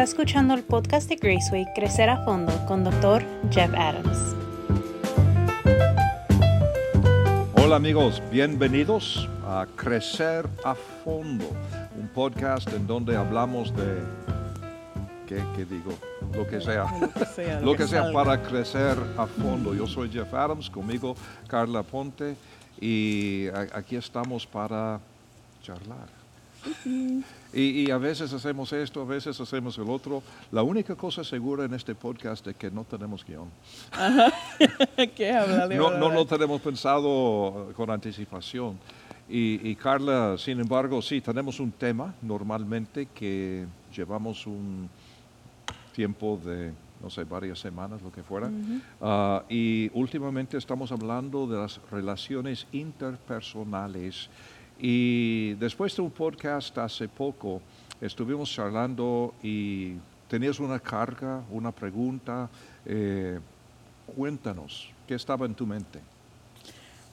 Está escuchando el podcast de Graceway Crecer a Fondo con Dr. Jeff Adams. Hola amigos, bienvenidos a Crecer a Fondo, un podcast en donde hablamos de, ¿qué, qué digo? Lo que sea, Lo que sea, lo que sea para crecer a fondo. Yo soy Jeff Adams, conmigo Carla Ponte y aquí estamos para charlar. Y, y a veces hacemos esto, a veces hacemos el otro. La única cosa segura en este podcast es que no tenemos guion. ¿Qué habla de No, no lo tenemos pensado con anticipación. Y, y Carla, sin embargo, sí, tenemos un tema normalmente que llevamos un tiempo de, no sé, varias semanas, lo que fuera. Ah, y últimamente estamos hablando de las relaciones interpersonales. Y después de un podcast hace poco, estuvimos charlando y tenías una carga, una pregunta. eh, cuéntanos, ¿qué estaba en tu mente?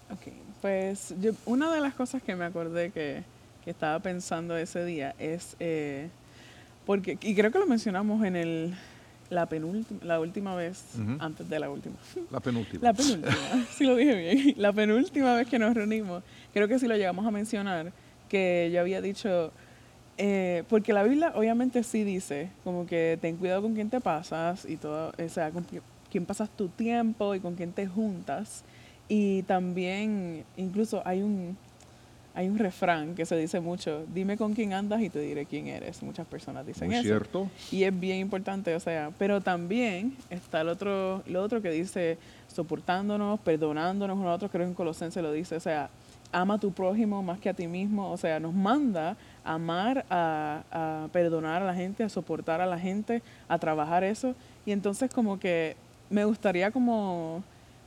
Ok, pues yo, una de las cosas que me acordé que, que estaba pensando ese día es, eh, porque, y creo que lo mencionamos en el, la penúltima, la última vez, antes de la última, La penúltima. la penúltima, si lo dije bien, la penúltima vez que nos reunimos, creo que sí lo llegamos a mencionar, que yo había dicho, eh, porque la Biblia obviamente sí dice, como que ten cuidado con quién te pasas y todo, o sea, con qui- quién pasas tu tiempo y con quién te juntas. Y también, incluso hay un, hay un refrán que se dice mucho, dime con quién andas y te diré quién eres. Muchas personas dicen Muy eso. cierto. Y es bien importante, o sea, pero también está el otro, lo otro que dice soportándonos, perdonándonos uno a otro, creo que en Colosense lo dice, o sea, ama a tu prójimo más que a ti mismo, o sea, nos manda a amar, a, a perdonar a la gente, a soportar a la gente, a trabajar eso. Y entonces como que me gustaría como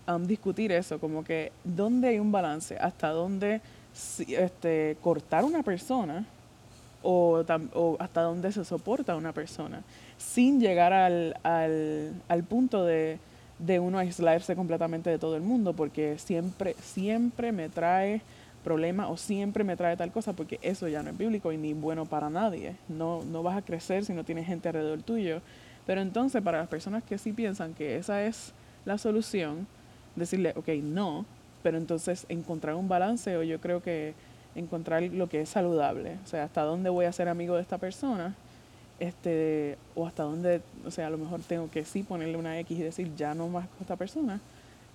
um, discutir eso, como que dónde hay un balance, hasta dónde este, cortar una persona o, o hasta dónde se soporta una persona, sin llegar al, al, al punto de, de uno aislarse completamente de todo el mundo, porque siempre, siempre me trae problemas o siempre me trae tal cosa, porque eso ya no es bíblico y ni bueno para nadie. No, no vas a crecer si no tienes gente alrededor tuyo. Pero entonces, para las personas que sí piensan que esa es la solución, decirle, ok, no, pero entonces encontrar un balance o yo creo que encontrar lo que es saludable, o sea, hasta dónde voy a ser amigo de esta persona, este, o hasta dónde, o sea, a lo mejor tengo que sí ponerle una X y decir ya no más con esta persona,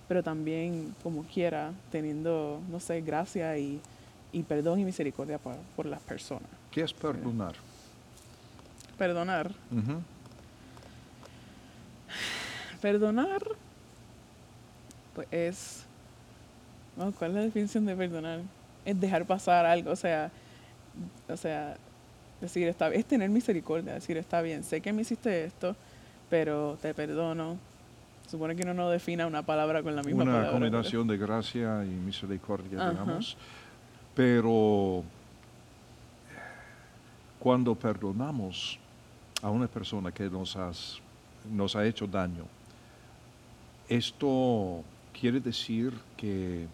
pero también como quiera, teniendo, no sé, gracia y, y perdón y misericordia por, por las personas. ¿Qué es perdonar? Perdonar, perdonar, pues es, no, ¿cuál es la definición de perdonar? Es dejar pasar algo, o sea, o sea, decir, está, es tener misericordia, decir, está bien, sé que me hiciste esto, pero te perdono. Supone que uno no defina una palabra con la misma Una palabra. pero- combinación de gracia y misericordia, Ajá. digamos. Pero cuando perdonamos a una persona que nos, has- nos ha hecho daño, esto quiere decir que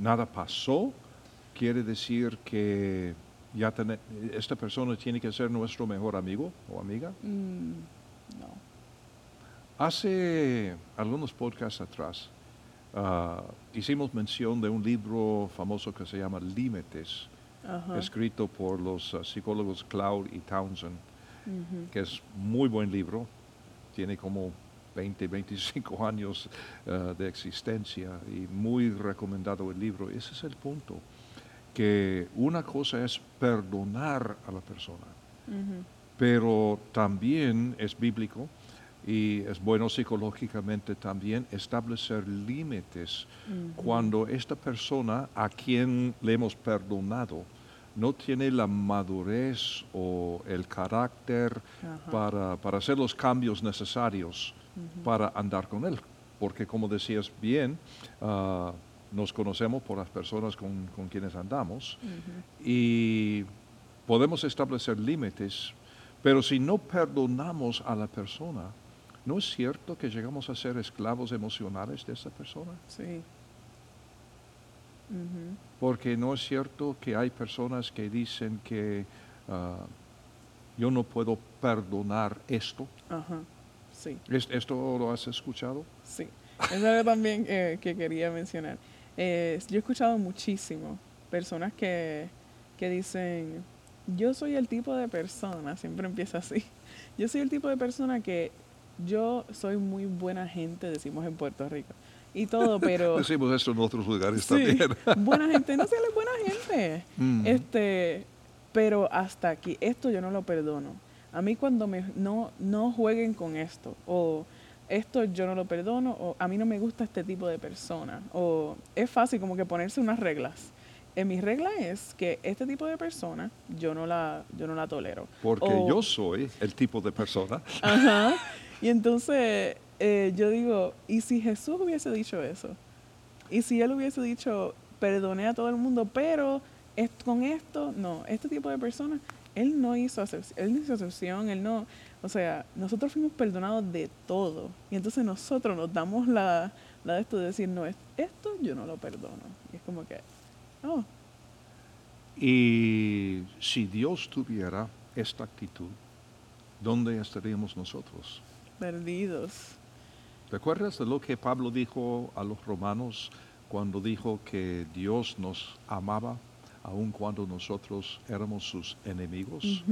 nada pasó, quiere decir que ya tene- esta persona tiene que ser nuestro mejor amigo o amiga. Mm, no. Hace algunos podcasts atrás ah, hicimos mención de un libro famoso que se llama Límites, escrito por los ah, psicólogos Cloud y Townsend, que es muy buen libro, tiene como 20, 25 años ah, de existencia y muy recomendado el libro. Ese es el punto, que una cosa es perdonar a la persona, pero también es bíblico y es bueno psicológicamente también establecer límites cuando esta persona a quien le hemos perdonado no tiene la madurez o el carácter para, para hacer los cambios necesarios para andar con él. Porque como decías bien, ah, nos conocemos por las personas con, con quienes andamos y podemos establecer límites, pero si no perdonamos a la persona, ¿no es cierto que llegamos a ser esclavos emocionales de esa persona? Sí. Porque no es cierto que hay personas que dicen que ah, yo no puedo perdonar esto. Ajá, sí. ¿Es- ¿Esto lo has escuchado? Sí, eso es algo también eh, que quería mencionar. Eh, yo he escuchado muchísimo personas que, que dicen, yo soy el tipo de persona, siempre empieza así, yo soy el tipo de persona que yo soy muy buena gente, decimos en Puerto Rico, y todo, pero... Decimos esto en otros lugares Sí, también. buena gente, no sé, él es buena gente. Mm. Este, pero hasta aquí, esto yo no lo perdono. A mí cuando me no no jueguen con esto o esto yo no lo perdono o a mí no me gusta este tipo de persona o es fácil como que ponerse unas reglas. En mi regla es que este tipo de persona yo no la yo no la tolero. Porque O- yo soy el tipo de persona. Ajá. Y entonces eh, yo digo, ¿y si Jesús hubiese dicho eso? ¿Y si él hubiese dicho, perdoné a todo el mundo, pero con esto, no, este tipo de personas, él no hizo excepción, él no hizo excepción, él no, o sea, nosotros fuimos perdonados de todo. Y entonces nosotros nos damos la, la de esto de decir, no, es- esto yo no lo perdono. Y es como que, oh, Y si Dios tuviera esta actitud, ¿dónde estaríamos nosotros? Perdidos. ¿Te acuerdas de lo que Pablo dijo a los romanos cuando dijo que Dios nos amaba aun cuando nosotros éramos sus enemigos?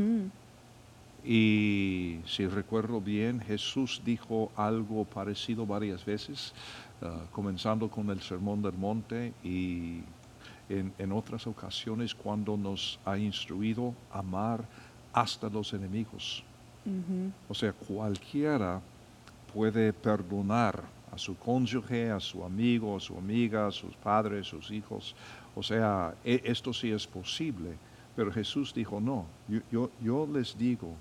Y si recuerdo bien, Jesús dijo algo parecido varias veces, ah, comenzando con el Sermón del Monte y en, en otras ocasiones cuando nos ha instruido amar hasta los enemigos. O sea, cualquiera puede perdonar a su cónyuge, a su amigo, a su amiga, a sus padres, sus hijos. O sea, e- esto sí es posible. Pero Jesús dijo, no, yo, yo, yo les digo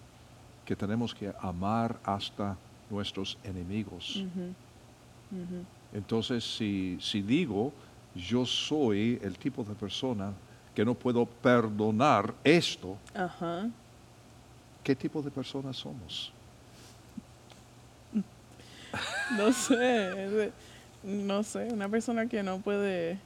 que tenemos que amar hasta nuestros enemigos. Entonces, si, si digo, yo soy el tipo de persona que no puedo perdonar esto, Ajá. ¿Qué tipo de persona somos? No sé, no sé, una persona que no puede...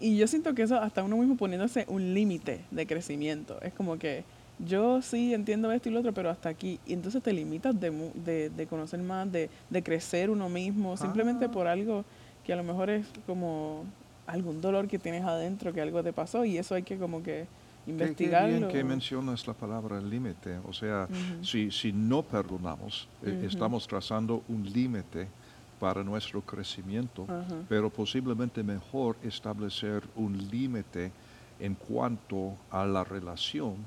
Y yo siento que eso hasta uno mismo poniéndose un límite de crecimiento. Es como que yo sí entiendo esto y lo otro, pero hasta aquí. Y entonces te limitas de, mu- de, de conocer más, de, de crecer uno mismo, simplemente Ah. por algo que a lo mejor es como algún dolor que tienes adentro, que algo te pasó y eso hay que como que Qué- Qué, investigarlo. bien que mencionas la palabra límite. O sea, Ujú. si, si no perdonamos, eh, Ujú. estamos trazando un límite para nuestro crecimiento, Ajá. pero posiblemente mejor establecer un límite en cuanto a la relación,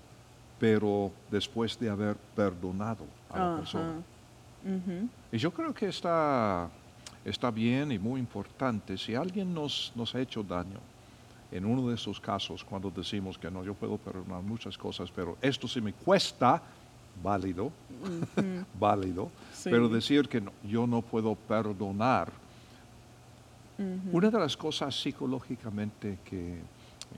pero después de haber perdonado a la persona. Y yo creo que está, está bien y muy importante. Si alguien nos, nos ha hecho daño, en uno de esos casos, cuando decimos que no, yo puedo perdonar muchas cosas, pero esto sí me cuesta, válido, válido, Sí. pero decir que no, yo no puedo perdonar. Una de las cosas psicológicamente que,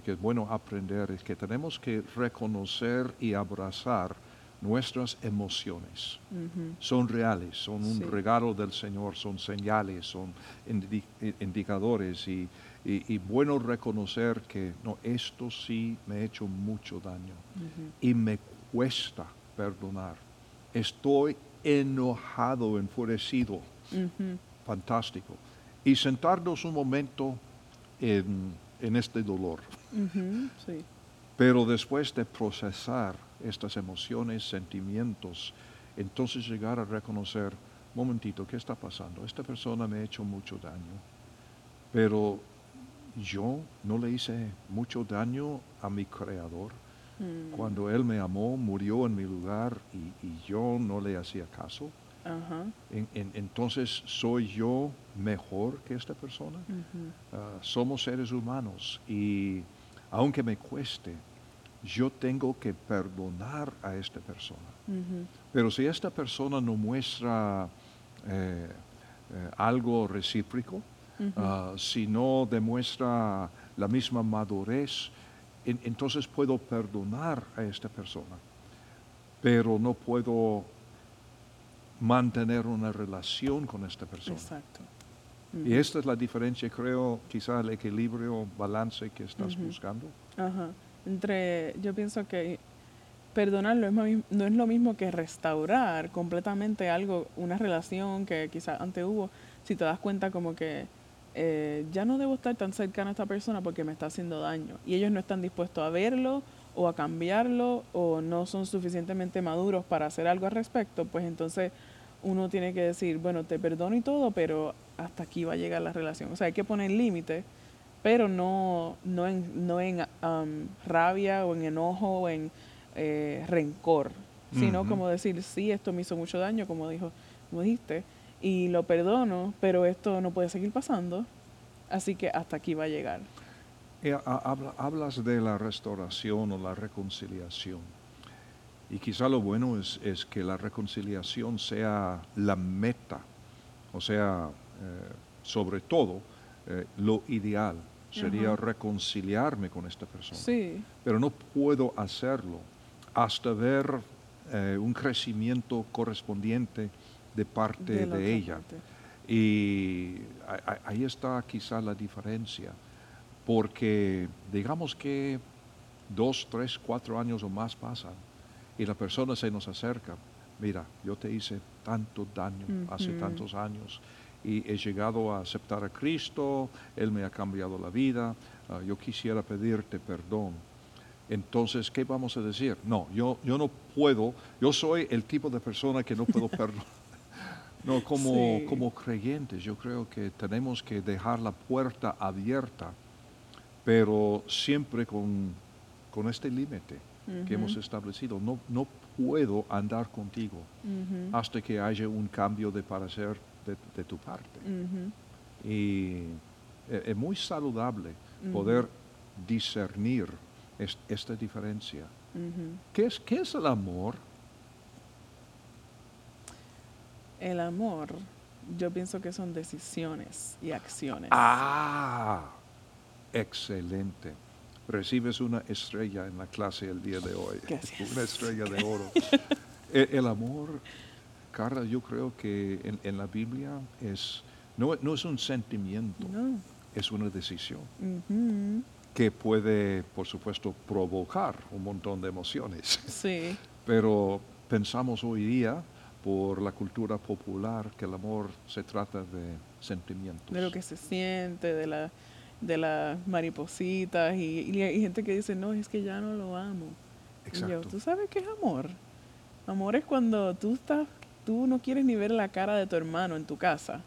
que es bueno aprender es que tenemos que reconocer y abrazar nuestras emociones son reales, son un Sí. regalo del Señor, son señales, son indi- eh, indicadores y, y- y bueno reconocer que no, esto sí me ha hecho mucho daño y me cuesta perdonar. Estoy enojado, enfurecido, fantástico. Y sentarnos un momento en, en este dolor. Sí. Pero después de procesar estas emociones, sentimientos, entonces llegar a reconocer, momentito, ¿qué está pasando? Esta persona me ha hecho mucho daño, pero yo no le hice mucho daño a mi creador. Mm, Cuando Él me amó, murió en mi lugar y, y yo no le hacía caso. Ajá. En- en- entonces, ¿soy yo mejor que esta persona? Ah, somos seres humanos y aunque me cueste, yo tengo que perdonar a esta persona. Pero si esta persona no muestra eh, eh, algo recíproco, Ah, si no demuestra la misma madurez, en- entonces puedo perdonar a esta persona, pero no puedo mantener una relación con esta persona. Exacto. Y esta es la diferencia, creo, quizá el equilibrio, balance que estás buscando. Ajá. Entre, yo pienso que perdonarlo es ma- no es lo mismo que restaurar completamente algo, una relación que quizás antes hubo, si te das cuenta como que eh, ya no debo estar tan cercano a esta persona porque me está haciendo daño. Y ellos no están dispuestos a verlo o a cambiarlo o no son suficientemente maduros para hacer algo al respecto, pues entonces uno tiene que decir, bueno, te perdono y todo, pero hasta aquí va a llegar la relación. O sea, hay que poner límites, pero no, no en, no en um, rabia o en enojo o en eh, rencor, sino como decir, sí, esto me hizo mucho daño, como dijo, como dijiste, y lo perdono, pero esto no puede seguir pasando, así que hasta aquí va a llegar. Eh, ha- habla- hablas de la restauración o la reconciliación. Y quizá lo bueno es, es que la reconciliación sea la meta, o sea, eh, sobre todo, eh, lo ideal sería Ajá. reconciliarme con esta persona. Sí, Pero no puedo hacerlo hasta ver eh, un crecimiento correspondiente de parte de, ella. parte. Y ahí está quizá la diferencia, porque digamos que dos, tres, cuatro años o más pasan y la persona se nos acerca, mira, yo te hice tanto daño hace tantos años y he llegado a aceptar a Cristo, Él me ha cambiado la vida, ah, yo quisiera pedirte perdón. Entonces, ¿qué vamos a decir? No, yo, yo no puedo, yo soy el tipo de persona que no puedo perdonar. No, como, Sí. como creyentes, yo creo que tenemos que dejar la puerta abierta, pero siempre con, con este límite que hemos establecido. No, no puedo andar contigo hasta que haya un cambio de parecer de, de tu parte. Y e- es muy saludable poder discernir es- esta diferencia. ¿Qué es, ¿Qué es el amor? El amor, yo pienso que son decisiones y acciones. Ah, excelente. Recibes una estrella en la clase el día de hoy. Gracias. Una estrella de oro. el, el amor, Carla, yo creo que en, en la Biblia es, no, no es un sentimiento, No. es una decisión que puede, por supuesto, provocar un montón de emociones. Sí, Pero pensamos hoy día, por la cultura popular, que el amor se trata de sentimientos. de lo que se siente, de la de las maripositas y, y hay gente que dice, no, es que ya no lo amo. Y yo, Exacto. ¿tú sabes qué es amor? Amor es cuando tú estás, tú no quieres ni ver la cara de tu hermano en tu casa,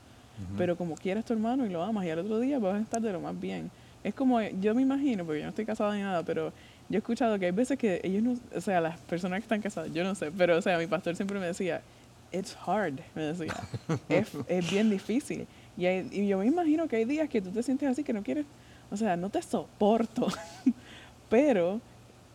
pero como quieres tu hermano y lo amas y al otro día vas a estar de lo más bien. Es como, yo me imagino, porque yo no estoy casada ni nada, pero yo he escuchado que hay veces que ellos no, o sea, las personas que están casadas, yo no sé, pero o sea, mi pastor siempre me decía, it's hard, me decía, es, es bien difícil. Y, hay- y yo me imagino que hay días que tú te sientes así que no quieres, o sea, no te soporto, pero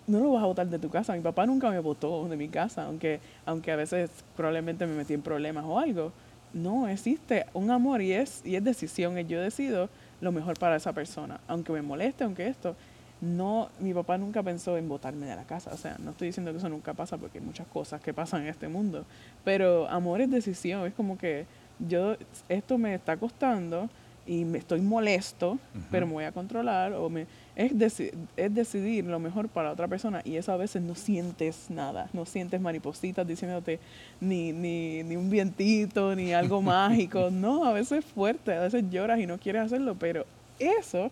no lo vas a botar de tu casa. Mi papá nunca me botó de mi casa, aunque, aunque a veces probablemente me metí en problemas o algo. No, existe un amor y es, y es decisión. y Yo decido lo mejor para esa persona. Aunque me moleste, aunque esto. No, mi papá nunca pensó en botarme de la casa. O sea, no estoy diciendo que eso nunca pasa porque hay muchas cosas que pasan en este mundo. Pero amor es decisión. Es como que yo, esto me está costando y me estoy molesto, pero me voy a controlar o me es, deci- es decidir lo mejor para otra persona y eso a veces no sientes nada, no sientes maripositas diciéndote ni, ni, ni un vientito, ni algo mágico, no, a veces es fuerte, a veces lloras y no quieres hacerlo, pero eso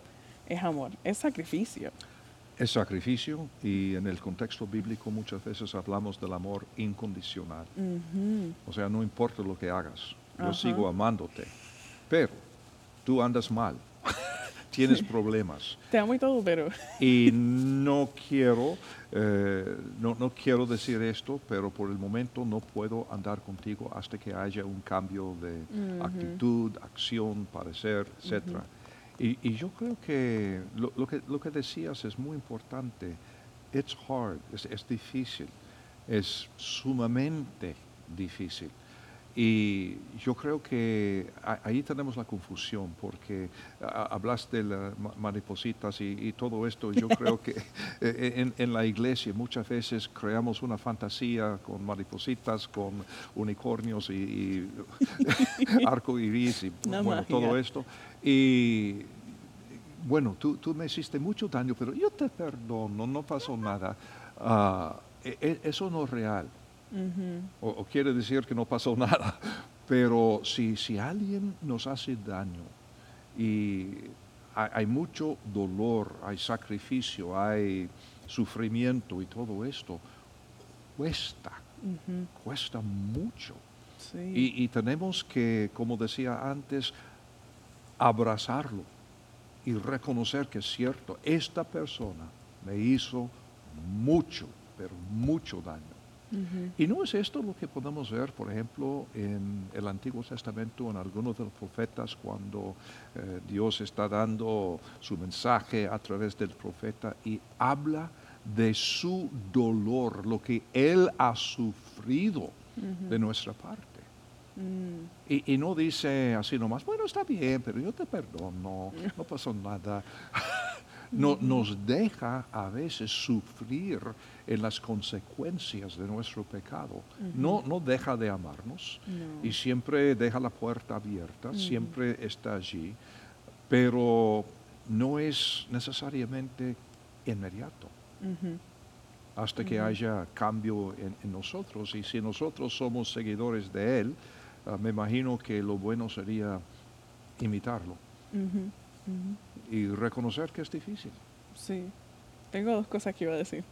es amor, es sacrificio. Es sacrificio y en el contexto bíblico muchas veces hablamos del amor incondicional. O sea, no importa lo que hagas, yo sigo amándote. Pero tú andas mal, tienes problemas Te amo y todo, pero y no quiero, eh, no, no quiero decir esto, pero por el momento no puedo andar contigo hasta que haya un cambio de actitud, acción, parecer, etcétera. Y, y yo creo que lo, lo que lo que decías es muy importante. It's hard, es, es difícil, es sumamente difícil. Y yo creo que ahí tenemos la confusión, porque hablas de las maripositas y, y todo esto. Yo creo que eh, en, en la iglesia muchas veces creamos una fantasía con maripositas, con unicornios y, y arco iris y bueno, todo esto. Y bueno, tú, tú me hiciste mucho daño, pero yo te perdono, no pasó nada. Ah, e- e- eso no es real. O, o quiere decir que no pasó nada. Pero si, si alguien nos hace daño y hay, hay mucho dolor, hay sacrificio, hay sufrimiento y todo esto, cuesta, cuesta mucho. Sí. Y, y tenemos que, como decía antes, abrazarlo y reconocer que es cierto, esta persona me hizo mucho, pero mucho daño. Y no es esto lo que podemos ver, por ejemplo, en el Antiguo Testamento, en algunos de los profetas, cuando eh, Dios está dando su mensaje a través del profeta y habla de su dolor, lo que Él ha sufrido de nuestra parte. Mm. Y, y no dice así nomás, bueno, está bien, pero yo te perdono, no pasó nada. No, nos deja a veces sufrir en las consecuencias de nuestro pecado. no, no deja de amarnos No. y siempre deja la puerta abierta, siempre está allí, pero no es necesariamente inmediato hasta que haya cambio en, en nosotros. Y si nosotros somos seguidores de Él, ah, me imagino que lo bueno sería imitarlo. Y reconocer que es difícil. Sí. Tengo dos cosas que iba a decir.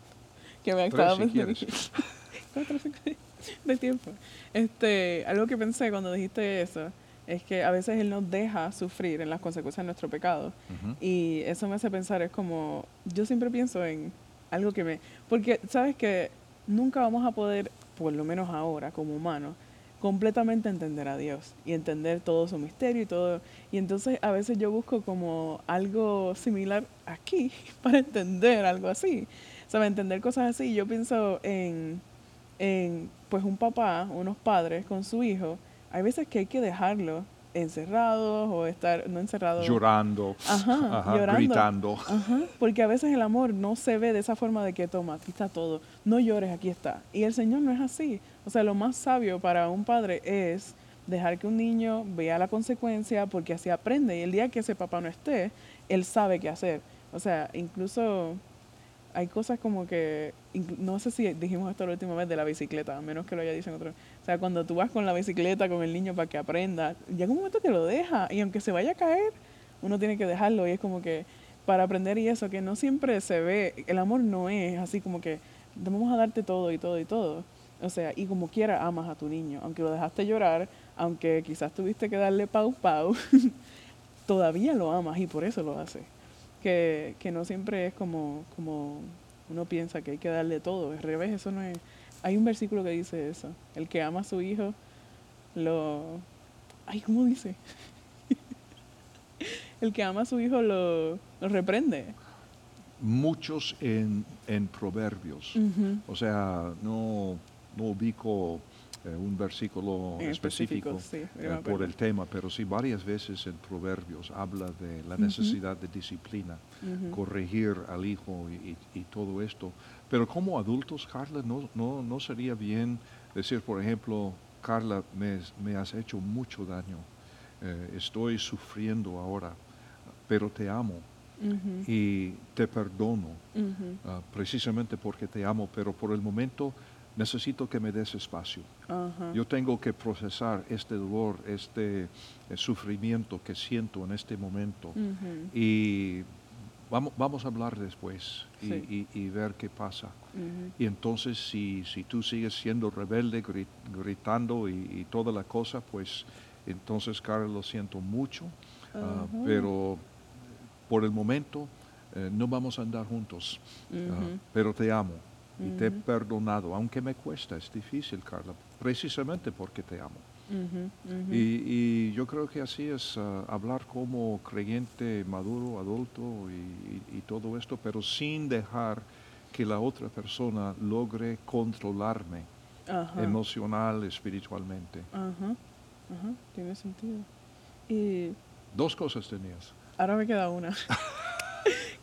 Que me estaba si de tiempo. Este, algo que pensé cuando dijiste eso es que a veces Él nos deja sufrir en las consecuencias de nuestro pecado. Y eso me hace pensar, es como, yo siempre pienso en algo que me... Porque, ¿sabes que Nunca vamos a poder, por lo menos ahora, como humanos, completamente entender a Dios y entender todo su misterio y todo. Y entonces a veces yo busco como algo similar aquí para entender algo así. ¿Sabes? Entender cosas así. Yo pienso en, en, pues, un papá, unos padres con su hijo. Hay veces que hay que dejarlo encerrados o estar, no encerrados. Llorando, Ajá, ajá, llorando. gritando. Ajá, porque a veces el amor no se ve de esa forma de que toma, aquí está todo, no llores, aquí está. Y el Señor no es así. O sea, lo más sabio para un padre es dejar que un niño vea la consecuencia porque así aprende y el día que ese papá no esté, él sabe qué hacer. O sea, incluso hay cosas como que, no sé si dijimos esto la última vez de la bicicleta, a menos que lo haya dicho en otro. O sea, cuando tú vas con la bicicleta con el niño para que aprenda, llega un momento que lo deja y aunque se vaya a caer, uno tiene que dejarlo y es como que para aprender y eso, que no siempre se ve, el amor no es así como que vamos a darte todo y todo y todo. O sea, y como quiera amas a tu niño, aunque lo dejaste llorar, aunque quizás tuviste que darle pau pau, todavía lo amas y por eso lo haces. Que, que no siempre es como, como uno piensa que hay que darle todo. Al revés, eso no es. Hay un versículo que dice eso. El que ama a su hijo lo. Ay, ¿cómo dice? El que ama a su hijo lo, lo reprende. Muchos en, en proverbios. O sea, no, no ubico eh, un versículo En específico, específico, sí, yo eh, por el tema, pero sí varias veces en Proverbios habla de la necesidad de disciplina, corregir al hijo y, y- y todo esto. Pero como adultos, Carla, ¿no, no, no sería bien decir, por ejemplo, Carla, me, me has hecho mucho daño, eh, estoy sufriendo ahora, pero te amo y te perdono ah, precisamente porque te amo, pero por el momento necesito que me des espacio. Yo tengo que procesar este dolor, este eh, sufrimiento que siento en este momento. Y vamos, vamos a hablar después y, Sí. y- y ver qué pasa. Y entonces si, si tú sigues siendo rebelde, gri- gritando y, y toda la cosa, pues entonces, Carlos, lo siento mucho, ah, pero por el momento eh, no vamos a andar juntos, ah, pero te amo y te he perdonado, aunque me cuesta, es difícil, Carla, precisamente porque te amo. Ujú. Ujú. Y, y yo creo que así es ah, hablar como creyente maduro, adulto y, y- y todo esto, pero sin dejar que la otra persona logre controlarme emocional, espiritualmente. Tiene sentido. Y Dos cosas tenías. Ahora me queda una.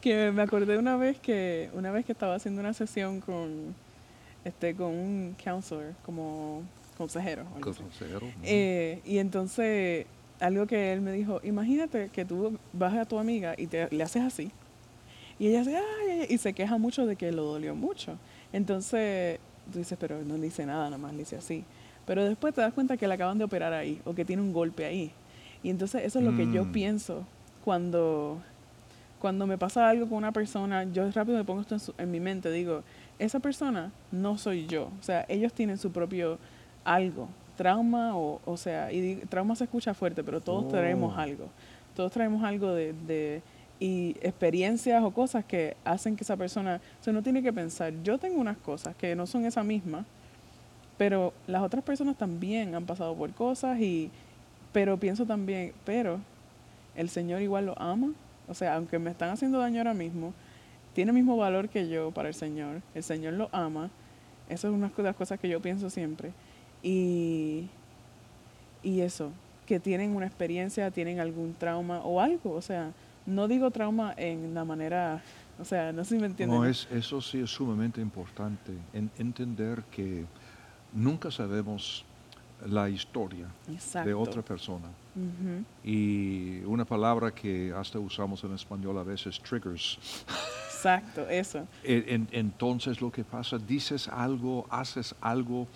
que me acordé una vez que una vez que estaba haciendo una sesión con este con un counselor como consejero. Consejero. Eh, y entonces algo que él me dijo, imagínate que tú vas a tu amiga y te, le haces así. Y ella hace, ay, ay, ay", y se queja mucho de que lo dolió mucho. Entonces, tú dices, pero no dice nada, nada más le dice así. Pero después te das cuenta que le acaban de operar ahí o que tiene un golpe ahí. Y entonces eso es lo que yo Mm. pienso cuando, cuando me pasa algo con una persona, yo rápido me pongo esto en, su- en mi mente, digo, esa persona no soy yo. O sea, ellos tienen su propio algo, trauma, o, o sea, y trauma se escucha fuerte, pero todos Oh. traemos algo. Todos traemos algo de, de- y experiencias o cosas que hacen que esa persona, o sea, no tiene que pensar, yo tengo unas cosas que no son esa misma, pero las otras personas también han pasado por cosas y, pero pienso también, pero el Señor igual lo ama, o sea, aunque me están haciendo daño ahora mismo, tiene el mismo valor que yo para el Señor, el Señor lo ama, eso es una de las cosas que yo pienso siempre, y, y eso, que tienen una experiencia, tienen algún trauma o algo, o sea, no digo trauma en la manera, o sea, no sé si me entienden. No, es, eso sí es sumamente importante, en- entender que nunca sabemos la historia Exacto. de otra persona. Y una palabra que hasta usamos en español a veces, triggers. Exacto, eso. En- en- entonces lo que pasa, dices algo, haces algo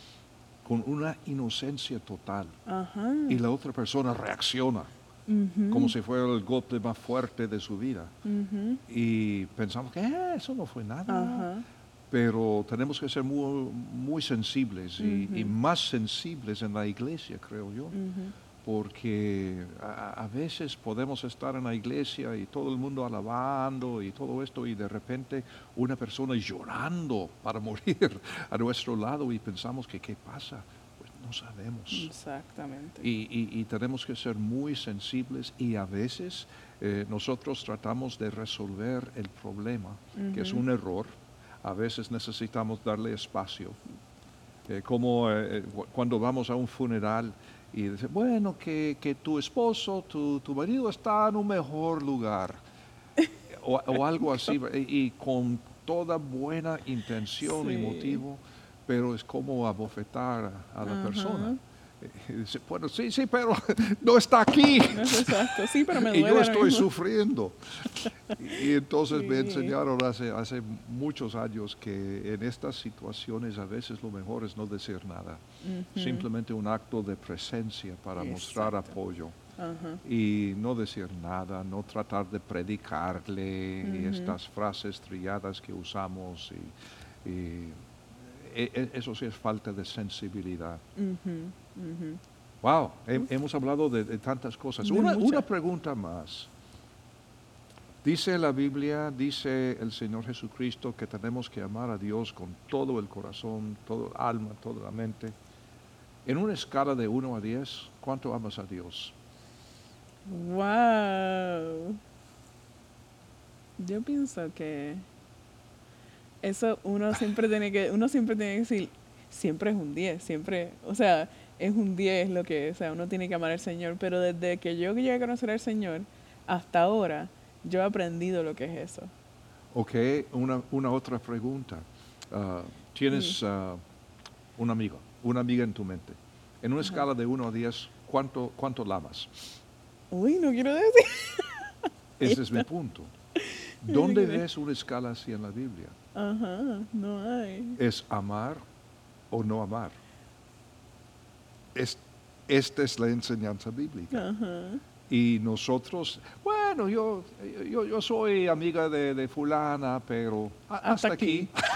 con una inocencia total y la otra persona reacciona como si fuera el golpe más fuerte de su vida. Y pensamos que "Eh, eso no fue nada. Pero tenemos que ser muy, muy sensibles y, y más sensibles en la iglesia, creo yo. Porque a, a veces podemos estar en la iglesia y todo el mundo alabando y todo esto y de repente una persona llorando para morir a nuestro lado y pensamos que qué pasa. Pues no sabemos. Exactamente. Y, y- y tenemos que ser muy sensibles y a veces eh, nosotros tratamos de resolver el problema, que es un error. A veces necesitamos darle espacio. Eh, como eh, cu- cuando vamos a un funeral y dice, bueno, que, que tu esposo, tu, tu marido está en un mejor lugar. o, o algo así, y, y con toda buena intención y motivo, pero es como abofetar a la persona. Y dice, bueno, sí, sí, pero no está aquí. Exacto. Sí, pero me Y yo estoy sufriendo. Y entonces me enseñaron hace, hace muchos años que en estas situaciones a veces lo mejor es no decir nada. Simplemente un acto de presencia para mostrar apoyo. Y no decir nada, no tratar de predicarle y Ujú. estas frases trilladas que usamos. Y, y e- e- eso sí es falta de sensibilidad. Wow, he- hemos hablado de, de tantas cosas. De Una, muchas. una pregunta más. Dice la Biblia, dice el Señor Jesucristo que tenemos que amar a Dios con todo el corazón, todo el alma, toda la mente. En una escala de 1 a 10, ¿cuánto amas a Dios? Wow. Yo pienso que eso uno siempre tiene que, uno siempre tiene que decir, siempre es un 10, siempre, o sea, es un 10 lo que, o sea, uno tiene que amar al Señor, pero desde que yo llegué a conocer al Señor hasta ahora, yo he aprendido lo que es eso. Ok, una, una otra pregunta. Ah, Tienes ah, un amigo, una amiga en tu mente. En una escala de 1 a 10, ¿cuánto, cuánto la amas? Uy, no quiero decir. Ese es mi punto. ¿Dónde ves una escala así en la Biblia? Ajá, no hay. es amar o no amar. Es- esta es la enseñanza bíblica. Y nosotros, bueno, yo, yo, yo soy amiga de, de fulana, pero hasta, Hasta aquí. aquí.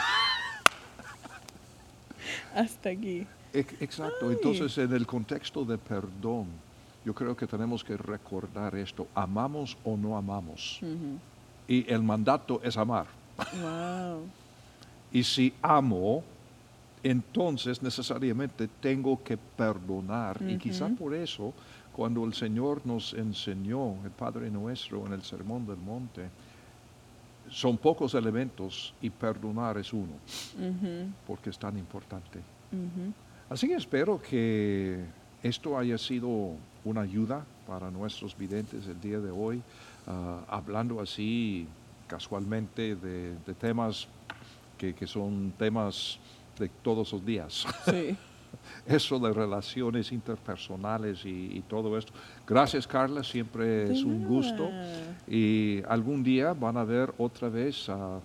Hasta aquí. Ex- Exacto. Ay. Entonces, en el contexto de perdón, yo creo que tenemos que recordar esto. ¿Amamos o no amamos? Y el mandato es amar. Wow. Y si amo, entonces necesariamente tengo que perdonar. Y quizá por eso, cuando el Señor nos enseñó, el Padre nuestro, en el Sermón del Monte, son pocos elementos y perdonar es uno, porque es tan importante. Así que espero que esto haya sido una ayuda para nuestros videntes el día de hoy, ah, hablando así casualmente de, de temas que, que son temas de todos los días. Sí. Eso de relaciones interpersonales y, y todo esto. Gracias Carla, siempre es un gusto. Y algún día van a ver otra vez a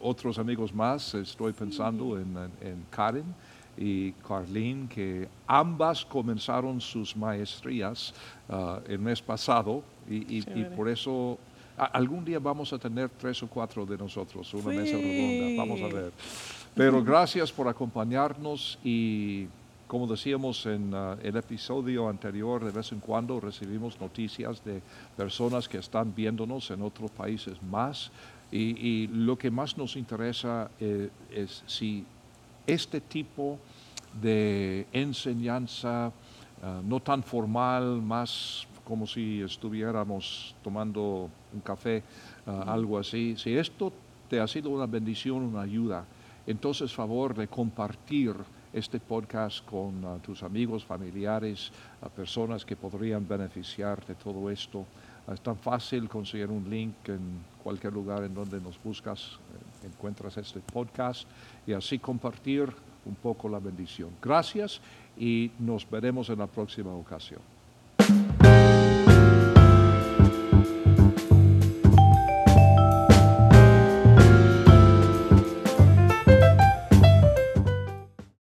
otros amigos más, estoy pensando en, en Karen y Carlene, que ambas comenzaron sus maestrías ah, el mes pasado y, por eso algún día vamos a tener tres o cuatro de nosotros, una mesa redonda, vamos a ver. Pero gracias por acompañarnos y como decíamos en ah, el episodio anterior, de vez en cuando recibimos noticias de personas que están viéndonos en otros países más y, lo que más nos interesa eh, es si este tipo de enseñanza ah, no tan formal, más como si estuviéramos tomando un café, ah, algo así. Si esto te ha sido una bendición, una ayuda, entonces favor de compartir este podcast con ah, tus amigos, familiares, personas que podrían beneficiar de todo esto. es tan fácil conseguir un link en cualquier lugar en donde nos buscas, eh, encuentras este podcast y así compartir un poco la bendición. Gracias y nos veremos en la próxima ocasión.